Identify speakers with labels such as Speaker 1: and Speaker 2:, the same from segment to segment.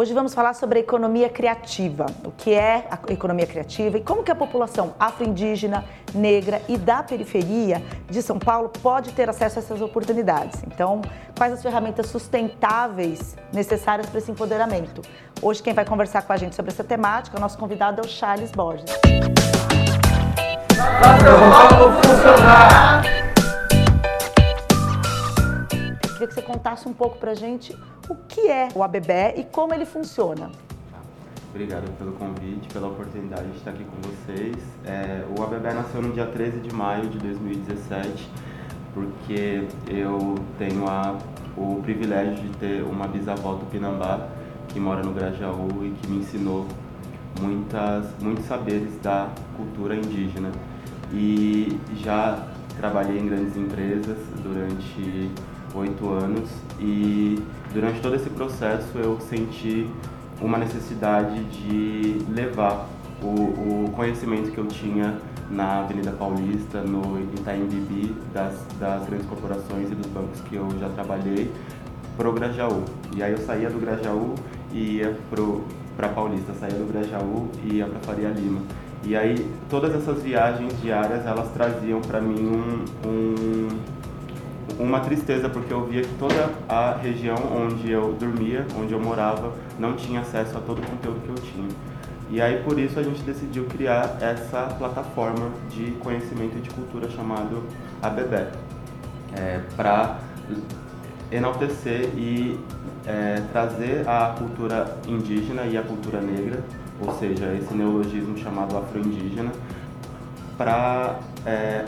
Speaker 1: Hoje vamos falar sobre a economia criativa, o que é a economia criativa e como que a população afro-indígena, negra e da periferia de São Paulo pode ter acesso a essas oportunidades. Então, quais as ferramentas sustentáveis necessárias para esse empoderamento? Hoje quem vai conversar com a gente sobre essa temática, o nosso convidado é o Charles Borges. Queria que você contasse um pouco para gente o que é o ABB e como ele funciona.
Speaker 2: Obrigado pelo convite, pela oportunidade de estar aqui com vocês. É, o ABB nasceu no dia 13 de maio de 2017, porque eu tenho a, o privilégio de ter uma bisavó tupinambá que mora no Grajaú e que me ensinou muitas, muitos saberes da cultura indígena. E já trabalhei em grandes empresas durante oito anos e durante todo esse processo eu senti uma necessidade de levar o, o conhecimento que eu tinha na Avenida Paulista, no Itaim Bibi, das, das grandes corporações e dos bancos que eu já trabalhei, para o Grajaú. E aí eu saía do Grajaú e ia para Paulista, saía do Grajaú e ia para Faria Lima. E aí todas essas viagens diárias elas traziam para mim um, um uma tristeza porque eu via que toda a região onde eu dormia, onde eu morava, não tinha acesso a todo o conteúdo que eu tinha. E aí por isso a gente decidiu criar essa plataforma de conhecimento e de cultura chamado ABB, é, para enaltecer e é, trazer a cultura indígena e a cultura negra, ou seja, esse neologismo chamado afro-indígena, para é,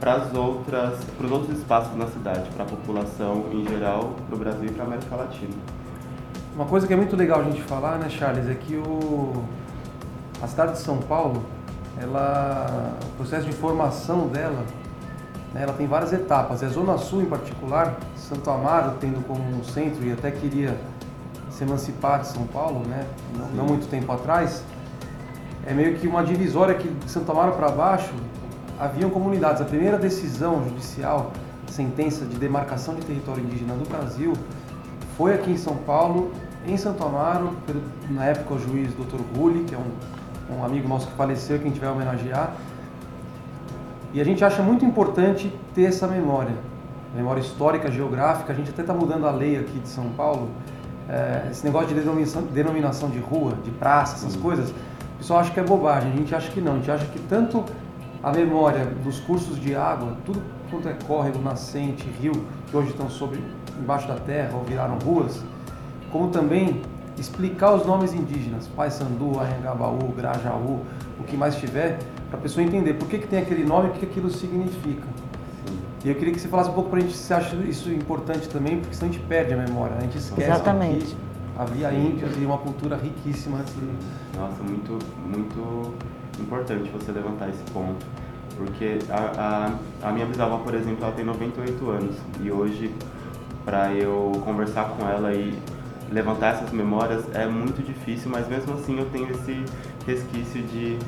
Speaker 2: para as outras, para os outros espaços na cidade, para a população em geral, para o Brasil e para a América Latina.
Speaker 3: Uma coisa que é muito legal a gente falar, né, Charles, é que o, a cidade de São Paulo, ela, o processo de formação dela, né, ela tem várias etapas. A Zona Sul, em particular, Santo Amaro tendo como um centro e até queria se emancipar de São Paulo, né, não, não muito tempo atrás, é meio que uma divisória que de Santo Amaro para baixo haviam comunidades. A primeira decisão judicial, sentença de demarcação de território indígena do Brasil, foi aqui em São Paulo, em Santo Amaro, na época o juiz Dr. Gulli, que é um, um amigo nosso que faleceu, que a gente vai homenagear. E a gente acha muito importante ter essa memória, memória histórica, geográfica. A gente até está mudando a lei aqui de São Paulo. É, esse negócio de denominação, denominação de rua, de praça, essas coisas, o pessoal acha que é bobagem. A gente acha que não. A gente acha que tanto a memória dos cursos de água, tudo quanto é córrego, nascente, rio, que hoje estão sobre, embaixo da terra ou viraram ruas, como também explicar os nomes indígenas, Paysandu, Anhangabaú, Grajaú, o que mais tiver, para a pessoa entender por que, que tem aquele nome e o que aquilo significa. E eu queria que você falasse um pouco para a gente se acha isso importante também, porque senão a gente perde a memória, né? a gente esquece
Speaker 1: Exatamente.
Speaker 3: que havia índios e uma cultura riquíssima de...
Speaker 2: Nossa, muito, muito importante você levantar esse ponto, porque a, a, a minha bisavó, por exemplo, ela tem 98 anos e hoje, para eu conversar com ela e levantar essas memórias é muito difícil, mas mesmo assim eu tenho esse resquício de,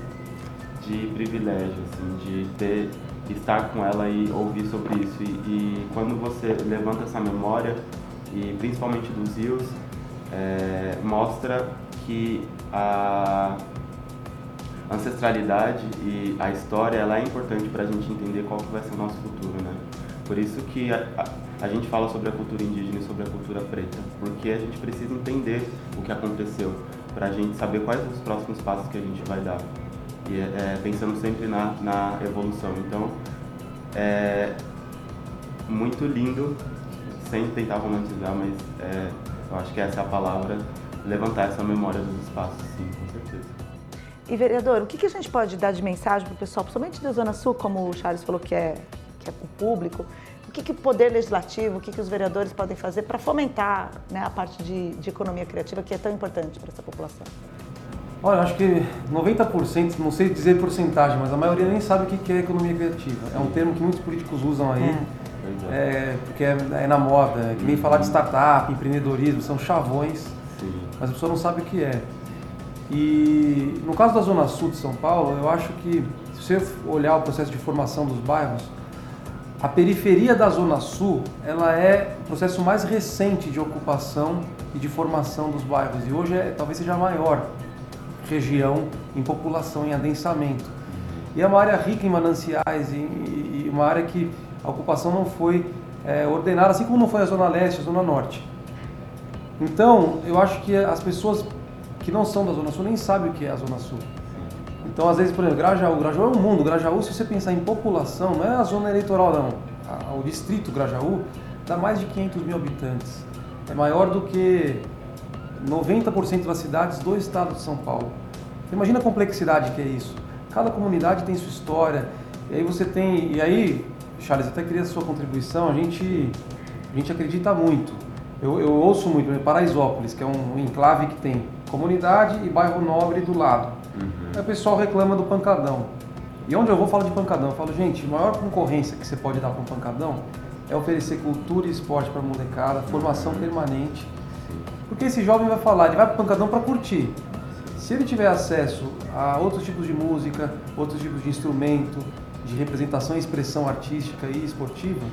Speaker 2: de privilégio, assim, de ter estar com ela e ouvir sobre isso. E, e quando você levanta essa memória, e principalmente dos rios, é, mostra que a ancestralidade e a história ela é importante para a gente entender qual que vai ser o nosso futuro, né? Por isso que a, a, a, gente fala sobre a cultura indígena e sobre a cultura preta, porque a gente precisa entender o que aconteceu para a gente saber quais os próximos passos que a gente vai dar e é, é, pensando sempre na, na evolução. Então, é muito lindo, sem tentar romantizar, mas é, eu acho que essa é a palavra, levantar essa memória dos espaços, sim.
Speaker 1: E, vereador, o que, que a gente pode dar de mensagem para o pessoal, principalmente da Zona Sul, como o Charles falou que é, que é o público, o que, que o Poder Legislativo, o que, que os vereadores podem fazer para fomentar né, a parte de, de economia criativa que é tão importante para essa população?
Speaker 3: Olha, eu acho que 90%, não sei dizer porcentagem, mas a maioria nem sabe o que é economia criativa. É um termo que muitos políticos usam aí, é. É, porque é, é, na moda, é que nem falar de startup, empreendedorismo, são chavões, Sim. mas a pessoa não sabe o que é. E no caso da Zona Sul de São Paulo, eu acho que se você olhar o processo de formação dos bairros, a periferia da Zona Sul, ela é o processo mais recente de ocupação e de formação dos bairros. E hoje é, talvez seja a maior região em população, em adensamento. E é uma área rica em mananciais e, e uma área que a ocupação não foi é, ordenada, assim como não foi a Zona Leste, a Zona Norte. Então, eu acho que as pessoas que não são da Zona Sul nem sabem o que é a Zona Sul. Então, às vezes, por exemplo, Grajaú, Grajaú é um mundo. Grajaú, se você pensar em população, não é a zona eleitoral, não. O distrito Grajaú dá mais de 500 mil habitantes. É maior do que 90% das cidades do estado de São Paulo. Imagina a complexidade que é isso. Cada comunidade tem sua história. E aí você tem. E aí, Charles, até queria a sua contribuição. A gente, a gente acredita muito. Eu, eu ouço muito, exemplo, Paraisópolis, que é um enclave que tem comunidade e bairro nobre do lado. Uhum. Aí o pessoal reclama do pancadão. E onde eu vou falo de pancadão, eu falo, gente, a maior concorrência que você pode dar para um pancadão é oferecer cultura e esporte para a molecada, formação uhum. permanente. Porque esse jovem vai falar, ele vai para o pancadão para curtir. Se ele tiver acesso a outros tipos de música, outros tipos de instrumento, de representação e expressão artística e esportiva,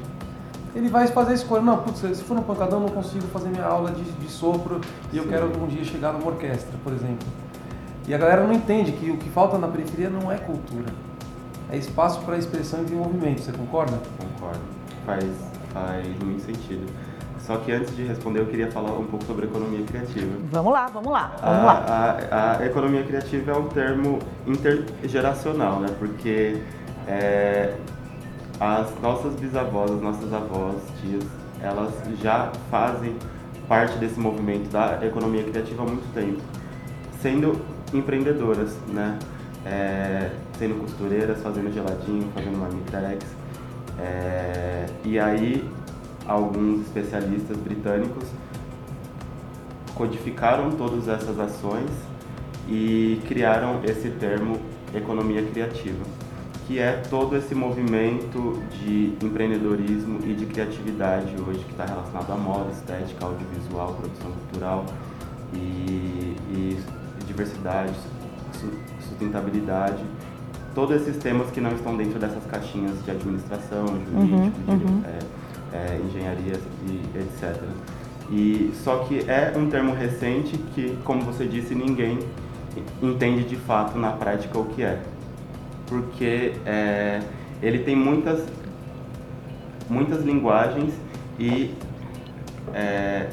Speaker 3: ele vai fazer a escolha. Não, putz, se for no pancadão, eu não consigo fazer minha aula de, de sopro e eu quero algum dia chegar numa orquestra, por exemplo. E a galera não entende que o que falta na periferia não é cultura, é espaço para expressão e desenvolvimento. Você concorda?
Speaker 2: Concordo. Faz, faz muito sentido. Só que antes de responder, eu queria falar um pouco sobre economia criativa.
Speaker 1: Vamos lá, vamos lá, vamos
Speaker 2: a,
Speaker 1: lá.
Speaker 2: A, a, economia criativa é um termo intergeracional, né? Porque é, as nossas bisavós, as nossas avós, tias, elas já fazem parte desse movimento da economia criativa há muito tempo, sendo empreendedoras, né? É, sendo costureiras, fazendo geladinho, fazendo marmitex. É, e aí, alguns especialistas britânicos codificaram todas essas ações e criaram esse termo economia criativa que é todo esse movimento de empreendedorismo e de criatividade hoje que está relacionado à moda, estética, audiovisual, produção cultural e, e diversidade, sustentabilidade, todos esses temas que não estão dentro dessas caixinhas de administração, jurídico, uhum, uhum. É, é, engenharia e etc. E só que é um termo recente que, como você disse, ninguém entende de fato na prática o que é porque é, ele tem muitas, muitas linguagens e é,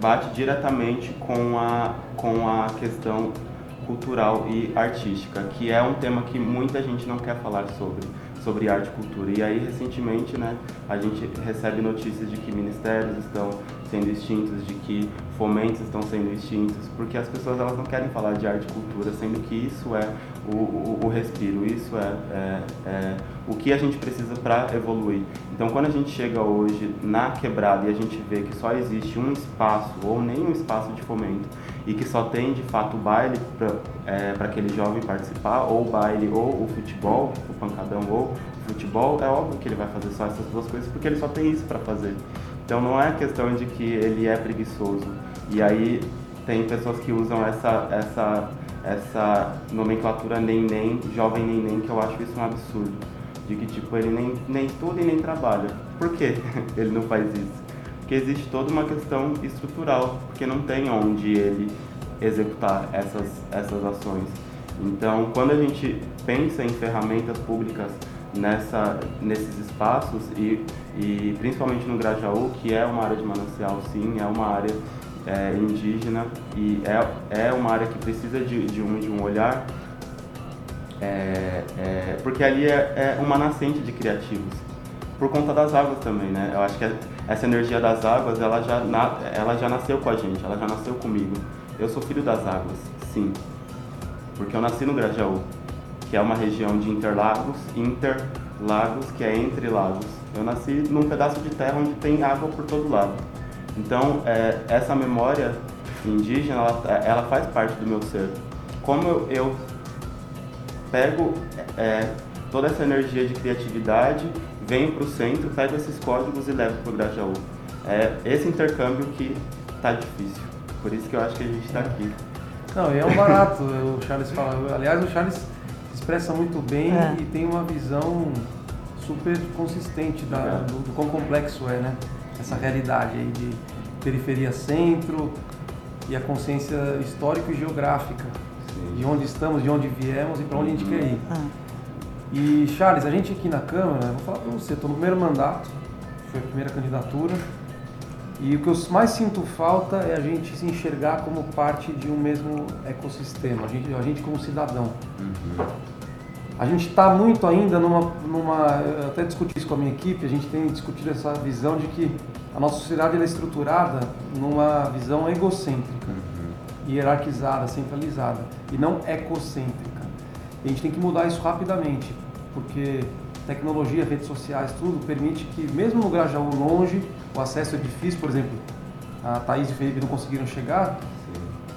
Speaker 2: bate diretamente com a, com a questão cultural e artística, que é um tema que muita gente não quer falar sobre sobre arte e cultura. E aí, recentemente, né, a gente recebe notícias de que ministérios estão sendo extintos, de que fomentos estão sendo extintos, porque as pessoas elas não querem falar de arte e cultura, sendo que isso é o, o, o respiro, isso é, é, é, o que a gente precisa para evoluir. Então, quando a gente chega hoje na quebrada e a gente vê que só existe um espaço ou nem um espaço de fomento e que só tem de fato o baile para é, aquele jovem participar, ou o baile ou o futebol, o pancadão ou o futebol, é óbvio que ele vai fazer só essas duas coisas porque ele só tem isso para fazer. Então não é questão de que ele é preguiçoso. E aí tem pessoas que usam essa, essa, essa nomenclatura nem-nem, jovem nem-nem, que eu acho isso um absurdo. De que tipo, ele nem, nem estuda e nem trabalha. Por que ele não faz isso? Porque existe toda uma questão estrutural, porque não tem onde ele executar essas, essas ações. Então, quando a gente pensa em ferramentas públicas nessa, nesses espaços e, e principalmente no Grajaú, que é uma área de manancial, sim, é uma área é, indígena e é, é uma área que precisa de, de, um, de um olhar, é, é, porque ali é, é uma nascente de criativos por conta das águas também, né? Eu acho que essa energia das águas, ela já, na, ela já nasceu com a gente, ela já nasceu comigo. Eu sou filho das águas, sim, porque eu nasci no Grajaú, que é uma região de interlagos, interlagos, que é entre lagos. Eu nasci num pedaço de terra onde tem água por todo lado. Então, é, essa memória indígena, ela, ela, faz parte do meu ser. Como eu, eu pego é, toda essa energia de criatividade venho para o centro, pego esses códigos e levo para o Grajaú. É esse intercâmbio que está difícil. Por isso que eu acho que a gente está aqui.
Speaker 3: Não, e é um barato, o Charles fala. Aliás, o Charles expressa muito bem é. e tem uma visão super consistente da, do, do quão complexo é, né? Essa realidade aí de periferia centro e a consciência histórica e geográfica Sim. de onde estamos, de onde viemos e para onde a gente quer ir. Ah. E Charles, a gente aqui na Câmara, vou falar para você, estou no primeiro mandato, foi a primeira candidatura, e o que eu mais sinto falta é a gente se enxergar como parte de um mesmo ecossistema, a gente, a gente como cidadão. Uhum. A gente está muito ainda numa, numa. Eu até discuti isso com a minha equipe, a gente tem discutido essa visão de que a nossa sociedade é estruturada numa visão egocêntrica, uhum. hierarquizada, centralizada, e não ecocêntrica. E a gente tem que mudar isso rapidamente, porque tecnologia, redes sociais, tudo permite que, mesmo no Grajaú longe, o acesso é difícil, por exemplo, a Thaís e o Felipe não conseguiram chegar.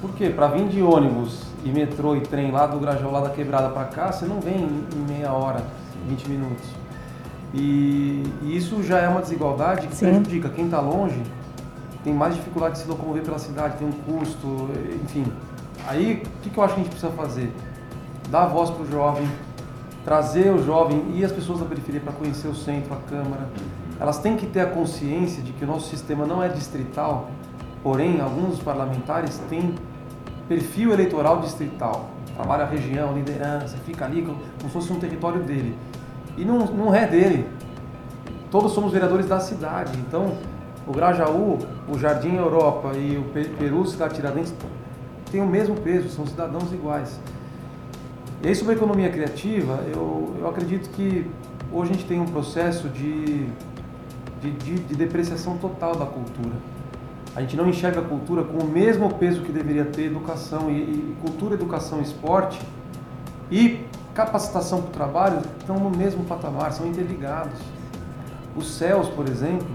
Speaker 3: Por quê? Para vir de ônibus e metrô e trem lá do Grajaú, lá da Quebrada para cá, você não vem em meia hora, 20 minutos. E, e isso já é uma desigualdade que Sim. prejudica quem está longe, tem mais dificuldade de se locomover pela cidade, tem um custo, enfim. Aí, o que, que eu acho que a gente precisa fazer? Dar voz para o jovem, trazer o jovem e as pessoas da periferia para conhecer o centro, a Câmara. Elas têm que ter a consciência de que o nosso sistema não é distrital, porém, alguns parlamentares têm perfil eleitoral distrital. Trabalha a região, liderança, fica ali como, se fosse um território dele. E não, não é dele. Todos somos vereadores da cidade. Então, o Grajaú, o Jardim Europa e o Peru, Cidade Tiradentes, têm o mesmo peso, são cidadãos iguais. E aí sobre a economia criativa, eu, eu acredito que hoje a gente tem um processo de, de, de, de depreciação total da cultura. A gente não enxerga a cultura com o mesmo peso que deveria ter educação e, e cultura, educação, esporte e capacitação para o trabalho estão no mesmo patamar, são interligados. Os céus, por exemplo,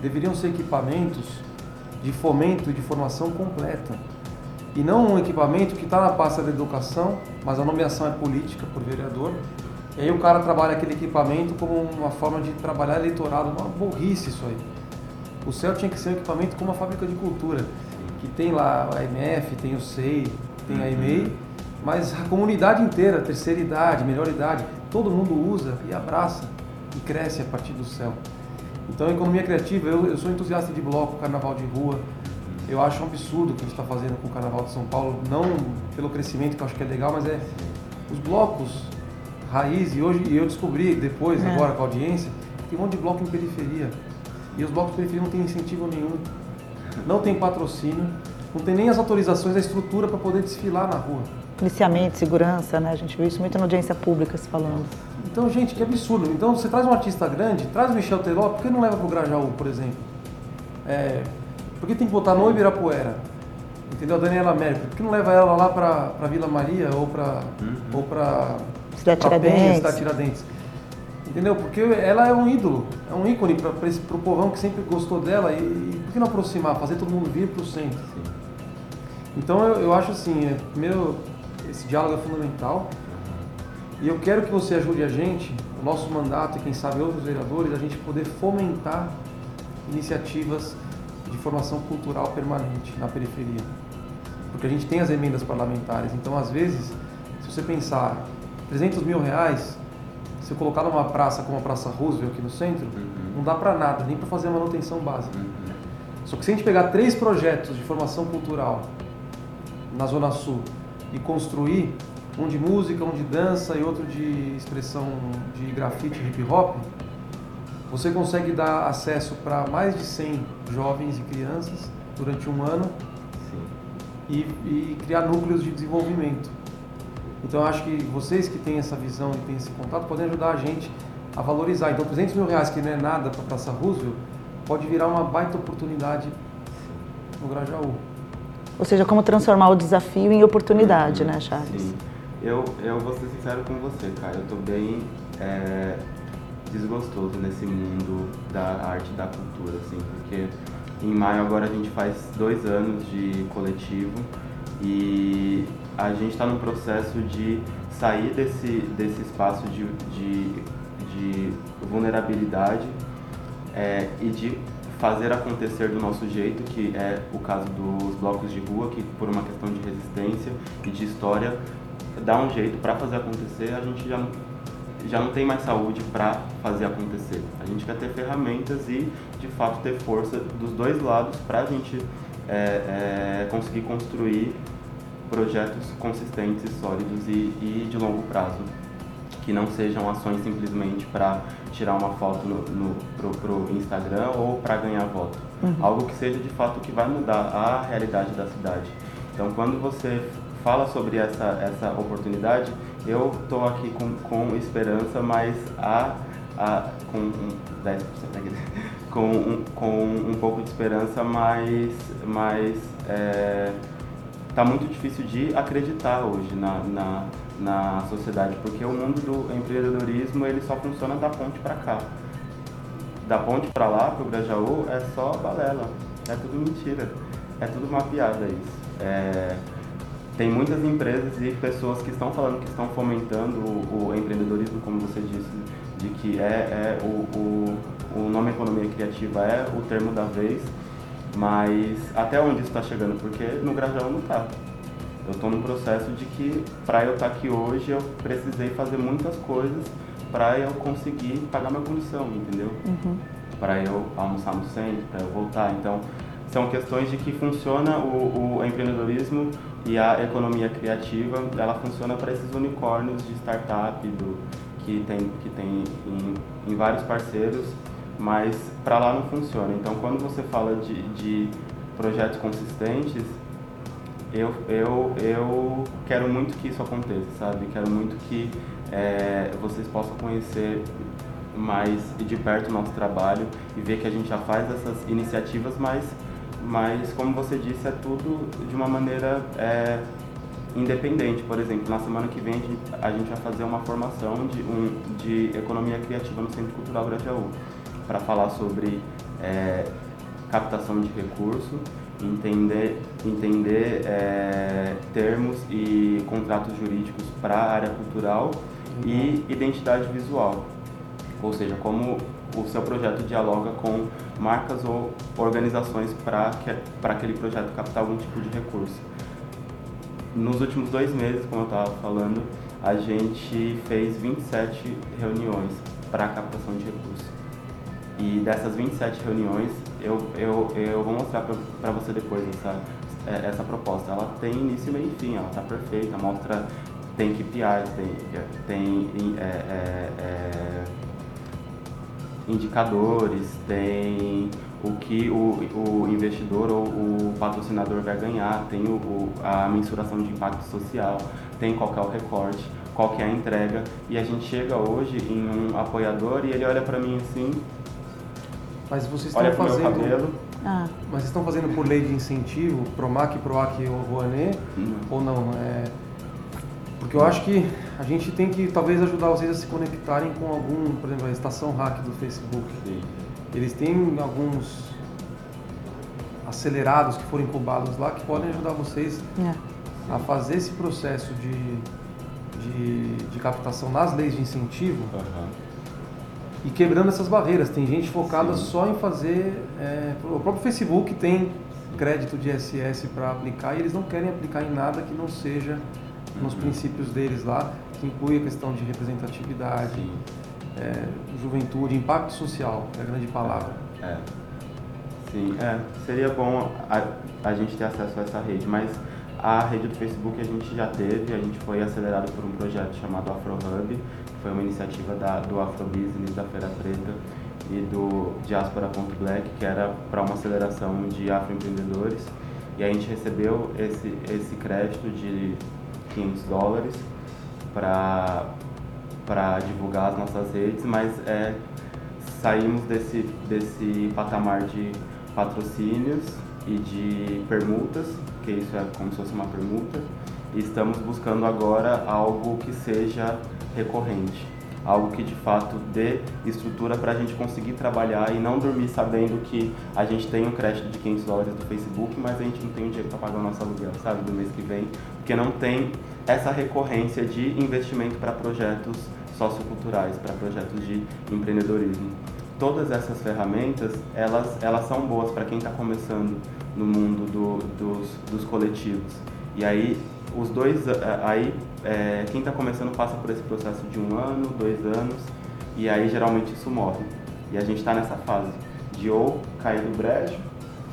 Speaker 3: deveriam ser equipamentos de fomento e de formação completa e não um equipamento que está na pasta da educação, mas a nomeação é política por vereador. E aí o cara trabalha aquele equipamento como uma forma de trabalhar eleitorado, uma burrice isso aí. O CEL tinha que ser um equipamento como uma fábrica de cultura, que tem lá a MF, tem o SEI, tem a EMEI, mas a comunidade inteira, terceira idade, melhor idade, todo mundo usa e abraça e cresce a partir do CEL. Então, economia criativa, eu, eu sou entusiasta de bloco, carnaval de rua, eu acho um absurdo o que a gente está fazendo com o Carnaval de São Paulo, não pelo crescimento que eu acho que é legal, mas é os blocos raiz, e hoje eu descobri depois, é. agora com a audiência, que tem um monte de bloco em periferia. E os blocos periferia não têm incentivo nenhum, não tem patrocínio, não tem nem as autorizações, a estrutura para poder desfilar na rua.
Speaker 1: Policiamento, segurança, né? A gente viu isso muito na audiência pública se falando.
Speaker 3: Então, gente, que absurdo. Então, você traz um artista grande, traz o Michel Teló, por que não leva para o Grajaú, por exemplo? É, por que tem que botar no Ibirapuera? Entendeu? A Daniela América. Por que não leva ela lá para Vila Maria ou para uhum. ou para
Speaker 1: Cidade Tiradentes.
Speaker 3: Cidade Tiradentes? Entendeu? Porque ela é um ídolo, é um ícone para o povão que sempre gostou dela. E, e, por que não aproximar, fazer todo mundo vir para o centro? Então eu, eu acho assim, é, primeiro, esse diálogo é fundamental. E eu quero que você ajude a gente, o nosso mandato e quem sabe outros vereadores, a gente poder fomentar iniciativas de formação cultural permanente na periferia. Porque a gente tem as emendas parlamentares, então às vezes, se você pensar 300 mil reais, se colocar numa praça como a Praça Roosevelt aqui no centro, uhum. não dá para nada, nem para fazer a manutenção básica. Uhum. Só que se a gente pegar três projetos de formação cultural na Zona Sul e construir um de música, um de dança e outro de expressão de grafite hip hop, você consegue dar acesso para mais de 100 jovens e crianças durante um ano e, e, criar núcleos de desenvolvimento. Então eu acho que vocês que têm essa visão e têm esse contato podem ajudar a gente a valorizar. Então 300 mil reais, que não é nada para a Praça Roosevelt, pode virar uma baita oportunidade no Grajaú.
Speaker 1: Ou seja, como transformar o desafio em oportunidade, né, Charles?
Speaker 2: Sim. Eu, eu vou ser sincero com você, cara. Eu estou bem é, desgostoso nesse mundo da arte e da cultura, assim, porque em maio agora a gente faz dois anos de coletivo e a gente está no processo de sair desse, desse espaço de, de, de vulnerabilidade é, e de fazer acontecer do nosso jeito, que é o caso dos blocos de rua, que por uma questão de resistência e de história dá um jeito para fazer acontecer, a gente já já não tem mais saúde para fazer acontecer. A gente quer ter ferramentas e, de fato, ter força dos dois lados para a gente é, é, conseguir construir projetos consistentes, sólidos e, e, de longo prazo, que não sejam ações simplesmente para tirar uma foto no, no, pro, pro Instagram ou para ganhar voto. Uhum. Algo que seja de fato que vai mudar a realidade da cidade. Então, quando você fala sobre essa, essa oportunidade, eu estou aqui com, com esperança, mas a, a, com 10% com, um, com um pouco de esperança, mas, mas é, tá muito difícil de acreditar hoje na, na, na sociedade, porque o mundo do empreendedorismo ele só funciona da ponte para cá. Da ponte para lá, para o Grajaú, é só balela, é tudo mentira, é tudo uma piada isso. É, tem muitas empresas e pessoas que estão falando que estão fomentando o, o empreendedorismo, como você disse, de que é, é o, o, o nome economia criativa é o termo da vez, mas até onde isso está chegando? Porque no Grajaú não está. Eu estou num processo de que para eu estar tá aqui hoje eu precisei fazer muitas coisas para eu conseguir pagar minha condição, entendeu? Uhum. Para eu almoçar no centro, para eu voltar. Então, são questões de que funciona o, o empreendedorismo e a economia criativa, ela funciona para esses unicórnios de startup do, que tem, que tem em, em vários parceiros, mas para lá não funciona. Então, quando você fala de, de projetos consistentes, eu, eu, eu quero muito que isso aconteça, sabe? Quero muito que é, vocês possam conhecer mais de perto o nosso trabalho e ver que a gente já faz essas iniciativas, mas mas como você disse, é tudo de uma maneira é, independente. Por exemplo, na semana que vem a gente vai fazer uma formação de, um, de economia criativa no Centro Cultural Grajaú, para falar sobre é, captação de recurso, entender, entender é, termos e contratos jurídicos para a área cultural uhum. e identidade visual. Ou seja, como o seu projeto dialoga com marcas ou organizações para aquele projeto captar algum tipo de recurso. Nos últimos dois meses, como eu estava falando, a gente fez 27 reuniões para captação de recursos. E dessas 27 reuniões, eu, eu, eu vou mostrar para você depois essa, é, essa proposta. Ela tem início, meio e fim, ela está perfeita, mostra, tem KPIs, tem, tem é, é, é indicadores, tem o que o, o investidor ou o patrocinador vai ganhar, tem o, o, a mensuração de impacto social, tem qual é o recorte, qual é a entrega. E a gente chega hoje em um apoiador e ele olha para mim assim.
Speaker 3: Mas vocês estão
Speaker 2: olha
Speaker 3: fazendo.
Speaker 2: Meu cabelo,
Speaker 3: ah. Mas vocês estão fazendo por lei de incentivo, PROMAC, PROAC ou Rouanet? Ou não? É... Porque eu acho que a gente tem que talvez ajudar vocês a se conectarem com algum, por exemplo, a estação hack do Facebook. Sim. Eles têm alguns acelerados que foram incubados lá que podem ajudar vocês é. a fazer esse processo de, de, de, captação nas leis de incentivo uhum. E quebrando essas barreiras. Tem gente focada Sim. só em fazer. É, o próprio Facebook tem crédito de SS para aplicar e eles não querem aplicar em nada que não seja nos uhum. princípios deles lá que inclui a questão de representatividade, é, juventude, impacto social, é a grande palavra.
Speaker 2: É. Sim, é. Seria bom a, a gente ter acesso a essa rede, mas a rede do Facebook a gente já teve, a gente foi acelerado por um projeto chamado AfroHub, que foi uma iniciativa da, do Afrobusiness, da Feira Preta e do Diaspora.black, que era para uma aceleração de afroempreendedores. E a gente recebeu esse, esse crédito de 500 dólares para divulgar as nossas redes, mas é, saímos desse, desse patamar de patrocínios e de permutas, que isso é como se fosse uma permuta, e estamos buscando agora algo que seja recorrente, algo que de fato dê estrutura para a gente conseguir trabalhar e não dormir sabendo que a gente tem um crédito de 500 dólares do Facebook, mas a gente não tem um dinheiro para pagar o nosso aluguel, sabe, do mês que vem, porque não tem essa recorrência de investimento para projetos socioculturais, para projetos de empreendedorismo. Todas essas ferramentas, elas, elas são boas para quem está começando no mundo do, dos, dos coletivos. E aí, os dois, aí é, quem está começando passa por esse processo de um ano, dois anos, e aí geralmente isso morre. E a gente está nessa fase de ou cair no brejo,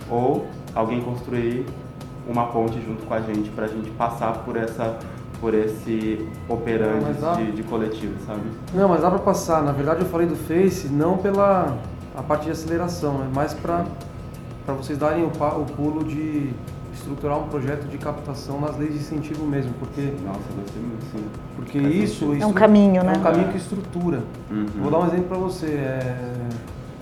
Speaker 2: ou alguém construir uma ponte junto com a gente para a gente passar por essa por esse operante dá... de, de, coletivo, sabe?
Speaker 3: Não, mas dá para passar. Na verdade, eu falei do Face não pela a parte de aceleração, é mais para para vocês darem o, o pulo de estruturar um projeto de captação nas leis de incentivo mesmo, porque
Speaker 2: nossa, gostei muito, sim.
Speaker 3: Porque isso
Speaker 1: é um caminho, né?
Speaker 3: É um caminho que estrutura. Uhum. Vou dar um exemplo para você. É,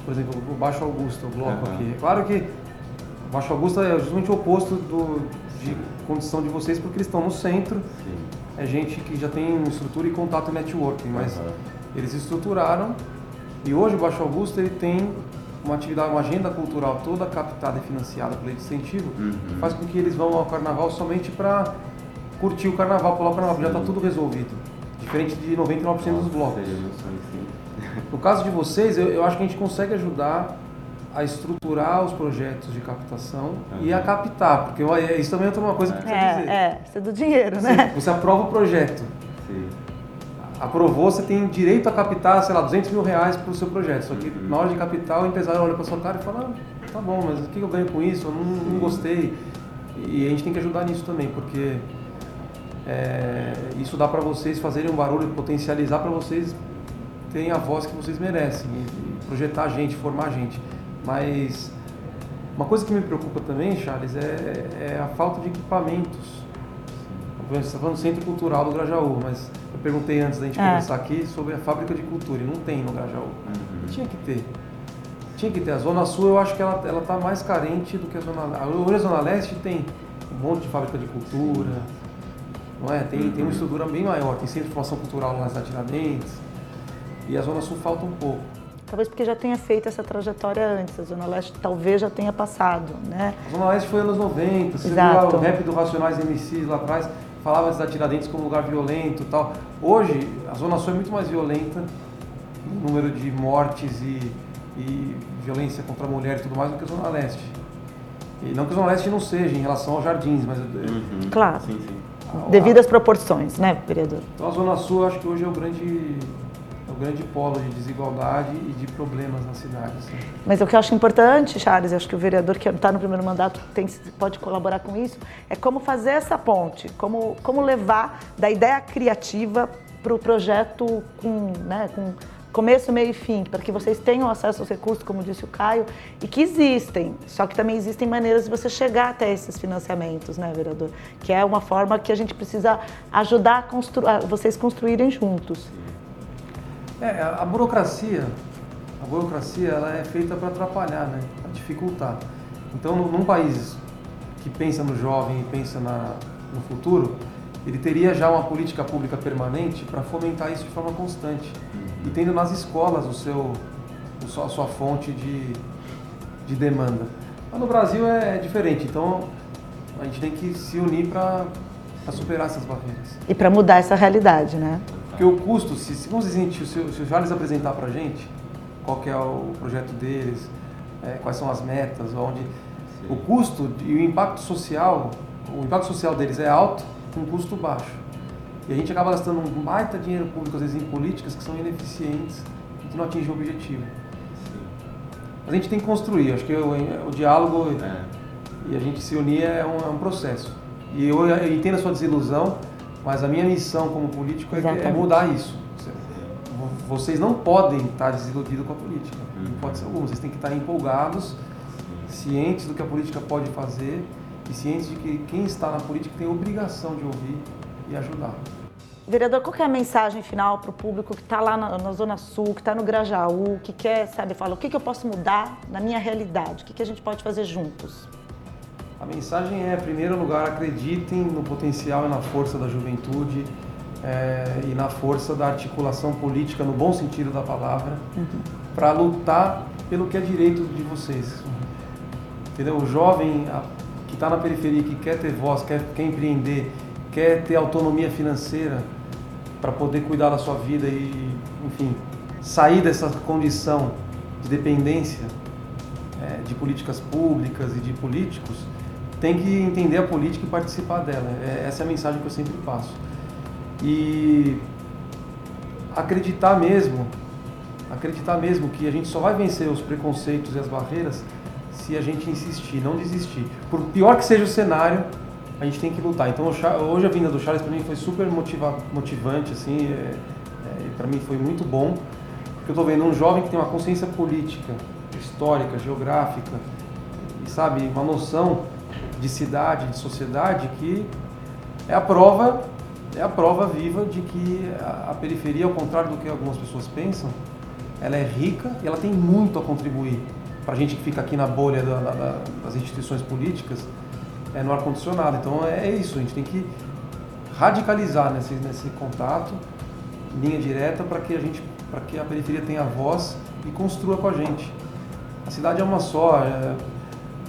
Speaker 3: por exemplo, o Baixo Augusto, o bloco uhum. aqui. É claro que o Baixo Augusto é justamente o oposto do, de condição de vocês, porque eles estão no centro. Sim. É gente que já tem estrutura e contato e networking, mas uhum. eles estruturaram e hoje o Baixo Augusto ele tem uma atividade, uma agenda cultural toda captada e financiada de incentivo, uhum. que faz com que eles vão ao carnaval somente para curtir o carnaval, pular o carnaval, Sim. já está tudo resolvido. Diferente de 99% Nossa, dos blocos. No caso de vocês, eu, eu, acho que a gente consegue ajudar a estruturar os projetos de captação uhum. e a captar, porque isso também é uma coisa que
Speaker 1: precisa é, dizer. É, isso é do dinheiro, né?
Speaker 3: Você, você aprova o projeto. Sim aprovou, você tem direito a captar, sei lá, 200 mil reais para o seu projeto. Só que uhum. na hora de captar, o empresário olha para sua cara e fala, ah, tá bom, mas o que eu ganho com isso? Eu não, não gostei. E a gente tem que ajudar nisso também, porque é, isso dá para vocês fazerem um barulho, potencializar para vocês terem a voz que vocês merecem, e projetar a gente, formar a gente. Mas uma coisa que me preocupa também, Charles, é, é a falta de equipamentos. Você está falando do Centro Cultural do Grajaú, mas eu perguntei antes da gente é. começar aqui sobre a fábrica de cultura, e não tem no Grajaú. Uhum. Tinha que ter. Tinha que ter. A Zona Sul eu acho que ela está mais carente do que a Zona Leste. A Zona Leste tem um monte de fábrica de cultura, não é? Tem, uhum. tem uma uhum. estrutura bem maior, tem centro de formação cultural nas Tiradentes, e a Zona Sul falta um pouco.
Speaker 1: Talvez porque já tenha feito essa trajetória antes, a Zona Leste talvez já tenha passado, né?
Speaker 3: A Zona Leste foi anos 90, você Exato. viu o rap do Racionais MCs lá atrás, falava da Tiradentes como lugar violento tal. Hoje, a Zona Sul é muito mais violenta, no número de mortes e, e violência contra a mulher e tudo mais do que a Zona Leste. E não que a Zona Leste não seja em relação aos jardins, mas...
Speaker 1: Uhum. Claro. Sim, sim. Devido às proporções, né, vereador?
Speaker 3: Então a Zona Sul, acho que hoje é o grande o grande polo de desigualdade e de problemas na cidade. Assim.
Speaker 1: Mas o que eu acho importante, Charles, acho que o vereador que está no primeiro mandato tem, pode colaborar com isso, é como fazer essa ponte, como, como levar da ideia criativa para o projeto com, né, com começo, meio e fim, para que vocês tenham acesso aos recursos, como disse o Caio, e que existem. Só que também existem maneiras de você chegar até esses financiamentos, né, vereador? Que é uma forma que a gente precisa ajudar a, constru vocês construírem juntos.
Speaker 3: É, a burocracia, a burocracia ela é feita para atrapalhar, né? Para dificultar. Então, num país que pensa no jovem e pensa na, no futuro, ele teria já uma política pública permanente para fomentar isso de forma constante. Uhum. E tendo nas escolas o seu, a sua fonte de, de demanda. Mas no Brasil é, é diferente, então a gente tem que se unir para superar essas barreiras.
Speaker 1: E para mudar essa realidade, né?
Speaker 3: Porque o custo, se, se, vamos dizer, se, se o Charles apresentar para a gente qual é o projeto deles, é, quais são as metas, onde Sim. o custo e o impacto social, o impacto social deles é alto com um custo baixo. E a gente acaba gastando um baita dinheiro público, às vezes, em políticas que são ineficientes e que não atingem o objetivo. Sim. Mas a gente tem que construir, acho que o, o diálogo é. e a gente se unir é um, é um processo. E eu, eu entendo a sua desilusão, mas a minha missão como político é, é mudar isso. Vocês não podem estar desiludidos com a política. Não pode ser algum. Vocês têm que estar empolgados, cientes do que a política pode fazer e cientes de que quem está na política tem a obrigação de ouvir e ajudar.
Speaker 1: Vereador, qual é a mensagem final para o público que está lá na, na, Zona Sul, que está no Grajaú, que quer, sabe, fala, o que, que eu posso mudar na minha realidade? O que, que a gente pode fazer juntos?
Speaker 3: A mensagem é, em primeiro lugar, acreditem no potencial e na força da juventude é, e na força da articulação política, no bom sentido da palavra, uhum. para lutar pelo que é direito de vocês. Entendeu? O jovem que está na periferia, que quer ter voz, quer, quer empreender, quer ter autonomia financeira para poder cuidar da sua vida e, enfim, sair dessa condição de dependência é, de políticas públicas e de políticos, tem que entender a política e participar dela. É, essa é a mensagem que eu sempre passo. E acreditar mesmo, acreditar mesmo que a gente só vai vencer os preconceitos e as barreiras se a gente insistir, não desistir. Por pior que seja o cenário, a gente tem que lutar. Então hoje a vinda do Charles para mim foi super motiva, motivante, assim, é, é, para mim foi muito bom, porque eu estou vendo um jovem que tem uma consciência política, histórica, geográfica, e sabe, uma noção de cidade, de sociedade que é a prova é a prova viva de que a, a periferia, ao contrário do que algumas pessoas pensam, ela é rica e ela tem muito a contribuir para a gente que fica aqui na bolha da, da, das instituições políticas é no ar-condicionado. Então é, é isso, a gente tem que radicalizar nesse, nesse contato, linha direta, para que a gente, para que a periferia tenha voz e construa com a gente. A cidade é uma só. É,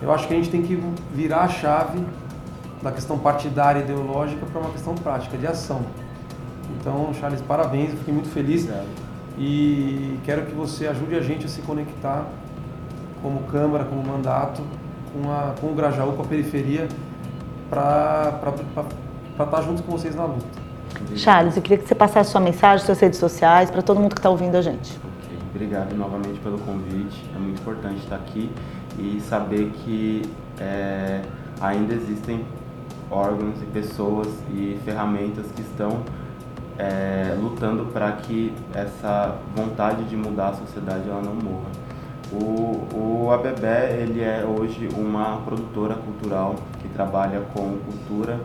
Speaker 3: eu acho que a gente tem que virar a chave da questão partidária e ideológica para uma questão prática, de ação. Então, Charles, parabéns, eu fiquei muito feliz Obrigado. e quero que você ajude a gente a se conectar como Câmara, como mandato, com, a, com o Grajaú, com a periferia, para estar tá junto com vocês na luta.
Speaker 1: Charles, eu queria que você passasse sua mensagem, suas redes sociais, para todo mundo que está ouvindo a gente.
Speaker 2: Ok, obrigado novamente pelo convite. É muito importante estar aqui e saber que é, ainda existem órgãos e pessoas e ferramentas que estão é, lutando para que essa vontade de mudar a sociedade ela não morra. O, o ABB ele é hoje uma produtora cultural que trabalha com cultura,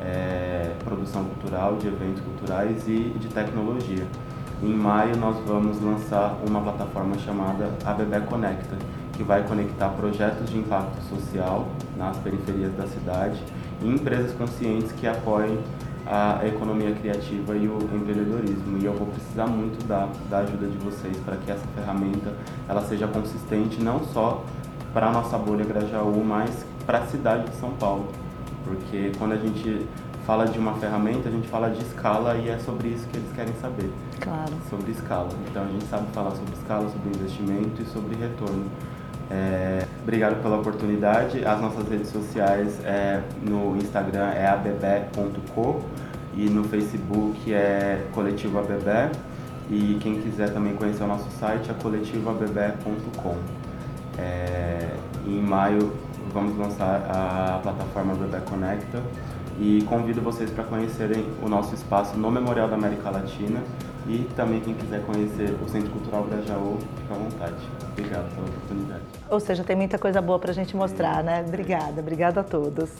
Speaker 2: é, produção cultural, de eventos culturais e de tecnologia. Em maio nós vamos lançar uma plataforma chamada ABB Conecta, que vai conectar projetos de impacto social nas periferias da cidade e empresas conscientes que apoiem a economia criativa e o empreendedorismo. E eu vou precisar muito da, da ajuda de vocês para que essa ferramenta ela seja consistente não só para a nossa bolha Grajaú, mas para a cidade de São Paulo. Porque quando a gente fala de uma ferramenta, a gente fala de escala e é sobre isso que eles querem saber.
Speaker 1: Claro.
Speaker 2: Sobre escala. Então a gente sabe falar sobre escala, sobre investimento e sobre retorno. É, obrigado pela oportunidade. As nossas redes sociais é, no Instagram é abebé.co e no Facebook é Coletivo Abebé. E quem quiser também conhecer o nosso site é coletivoabebé.com. É, em maio vamos lançar a plataforma Bebé Conecta e convido vocês para conhecerem o nosso espaço no Memorial da América Latina e também quem quiser conhecer o Centro Cultural Grajaú, fica à vontade. Obrigado pela oportunidade.
Speaker 1: Ou seja, tem muita coisa boa para a gente mostrar, né? Obrigada, obrigada a todos.